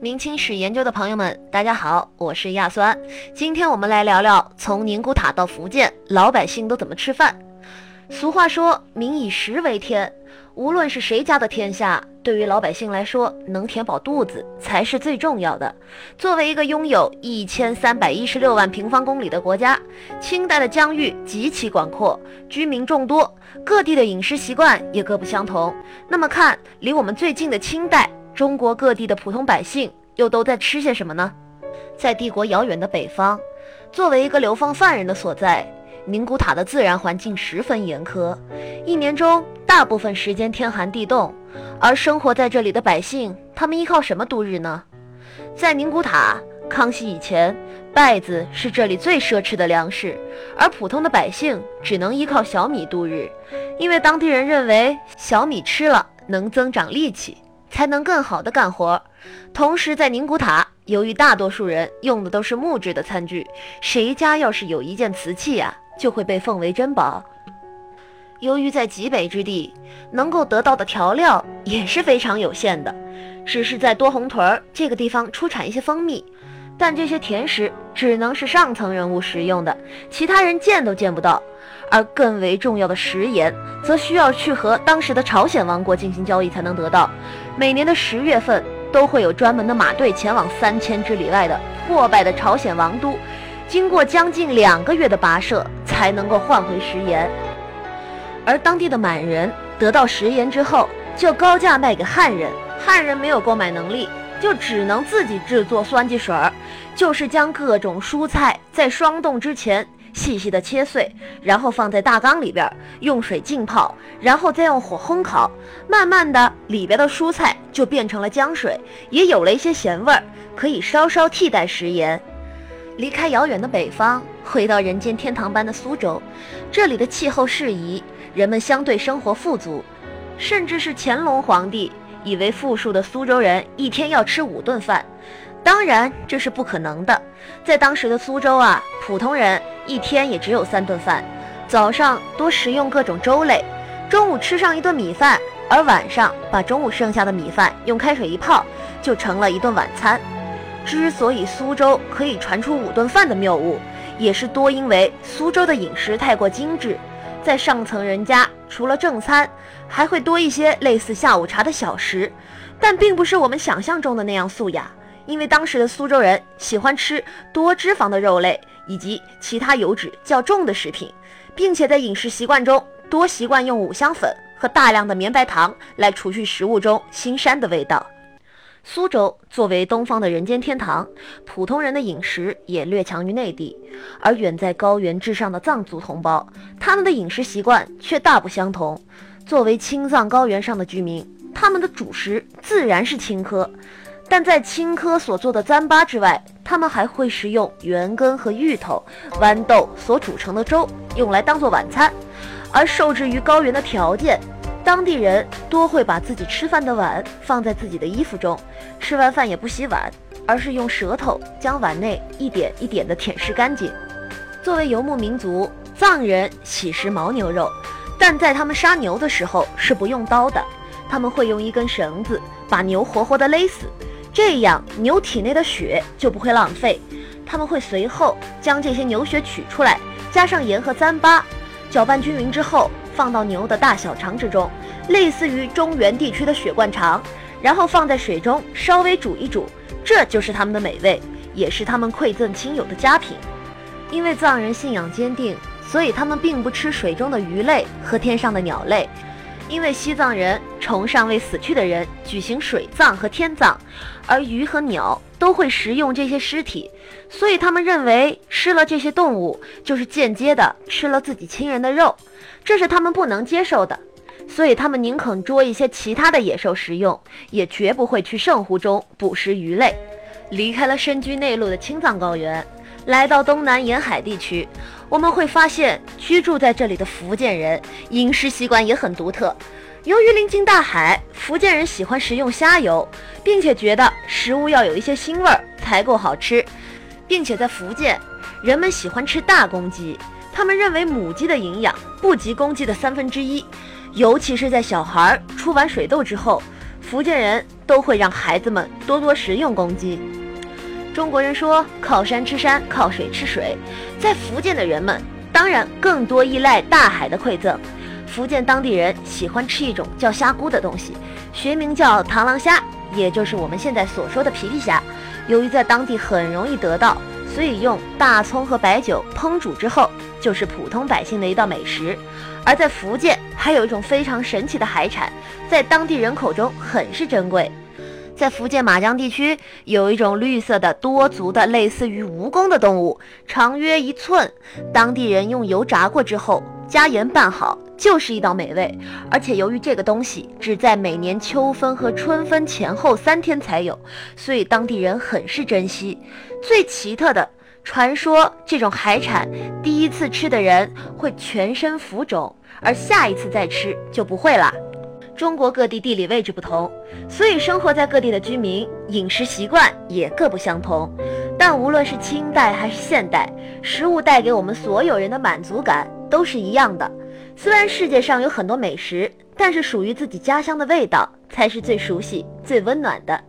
明清史研究的朋友们，大家好，我是亚酸。今天我们来聊聊从宁古塔到福建，老百姓都怎么吃饭。俗话说，民以食为天。无论是谁家的天下，对于老百姓来说，能填饱肚子才是最重要的。作为一个拥有一千三百一十六万平方公里的国家，清代的疆域极其广阔，居民众多，各地的饮食习惯也各不相同。那么，看离我们最近的清代，中国各地的普通百姓又都在吃些什么呢？在帝国遥远的北方，作为一个流放犯人的所在。宁古塔的自然环境十分严苛，一年中大部分时间天寒地冻，而生活在这里的百姓，他们依靠什么度日呢？在宁古塔，康熙以前，稗子是这里最奢侈的粮食，而普通的百姓只能依靠小米度日，因为当地人认为小米吃了能增长力气，才能更好的干活。同时，在宁古塔，由于大多数人用的都是木质的餐具，谁家要是有一件瓷器啊？就会被奉为珍宝。由于在极北之地，能够得到的调料也是非常有限的，只是在多红屯这个地方出产一些蜂蜜，但这些甜食只能是上层人物食用的，其他人见都见不到。而更为重要的食盐，则需要去和当时的朝鲜王国进行交易才能得到。每年的十月份，都会有专门的马队前往三千之里外的破败的朝鲜王都。经过将近两个月的跋涉，才能够换回食盐。而当地的满人得到食盐之后，就高价卖给汉人。汉人没有购买能力，就只能自己制作酸剂水儿，就是将各种蔬菜在霜冻之前细细的切碎，然后放在大缸里边，用水浸泡，然后再用火烘烤，慢慢的里边的蔬菜就变成了浆水，也有了一些咸味儿，可以稍稍替代食盐。离开遥远的北方，回到人间天堂般的苏州，这里的气候适宜，人们相对生活富足，甚至是乾隆皇帝以为富庶的苏州人一天要吃五顿饭，当然这是不可能的。在当时的苏州啊，普通人一天也只有三顿饭，早上多食用各种粥类，中午吃上一顿米饭，而晚上把中午剩下的米饭用开水一泡，就成了一顿晚餐。之所以苏州可以传出五顿饭的谬误，也是多因为苏州的饮食太过精致，在上层人家除了正餐，还会多一些类似下午茶的小食，但并不是我们想象中的那样素雅。因为当时的苏州人喜欢吃多脂肪的肉类以及其他油脂较重的食品，并且在饮食习惯中多习惯用五香粉和大量的绵白糖来除去食物中腥膻的味道。苏州作为东方的人间天堂，普通人的饮食也略强于内地。而远在高原之上的藏族同胞，他们的饮食习惯却大不相同。作为青藏高原上的居民，他们的主食自然是青稞，但在青稞所做的糌粑之外，他们还会食用圆根和芋头、豌豆所煮成的粥，用来当做晚餐。而受制于高原的条件。当地人多会把自己吃饭的碗放在自己的衣服中，吃完饭也不洗碗，而是用舌头将碗内一点一点地舔舐干净。作为游牧民族，藏人喜食牦牛肉，但在他们杀牛的时候是不用刀的，他们会用一根绳子把牛活活地勒死，这样牛体内的血就不会浪费。他们会随后将这些牛血取出来，加上盐和糌粑，搅拌均匀之后。放到牛的大小肠之中，类似于中原地区的血灌肠，然后放在水中稍微煮一煮，这就是他们的美味，也是他们馈赠亲友的佳品。因为藏人信仰坚定，所以他们并不吃水中的鱼类和天上的鸟类。因为西藏人崇尚为死去的人举行水葬和天葬，而鱼和鸟都会食用这些尸体，所以他们认为吃了这些动物，就是间接的吃了自己亲人的肉。这是他们不能接受的，所以他们宁肯捉一些其他的野兽食用，也绝不会去圣湖中捕食鱼类。离开了深居内陆的青藏高原，来到东南沿海地区，我们会发现居住在这里的福建人饮食习惯也很独特。由于临近大海，福建人喜欢食用虾油，并且觉得食物要有一些腥味儿才够好吃，并且在福建，人们喜欢吃大公鸡。他们认为母鸡的营养不及公鸡的三分之一，尤其是在小孩出完水痘之后，福建人都会让孩子们多多食用公鸡。中国人说靠山吃山，靠水吃水，在福建的人们当然更多依赖大海的馈赠。福建当地人喜欢吃一种叫虾菇的东西，学名叫螳螂虾，也就是我们现在所说的皮皮虾。由于在当地很容易得到，所以用大葱和白酒烹煮之后，就是普通百姓的一道美食。而在福建，还有一种非常神奇的海产，在当地人口中很是珍贵。在福建马江地区，有一种绿色的多足的类似于蜈蚣的动物，长约一寸。当地人用油炸过之后，加盐拌好，就是一道美味。而且由于这个东西只在每年秋分和春分前后三天才有，所以当地人很是珍惜。最奇特的，传说这种海产第一次吃的人会全身浮肿，而下一次再吃就不会了。中国各地地理位置不同，所以生活在各地的居民饮食习惯也各不相同。但无论是清代还是现代，食物带给我们所有人的满足感都是一样的。虽然世界上有很多美食，但是属于自己家乡的味道才是最熟悉、最温暖的。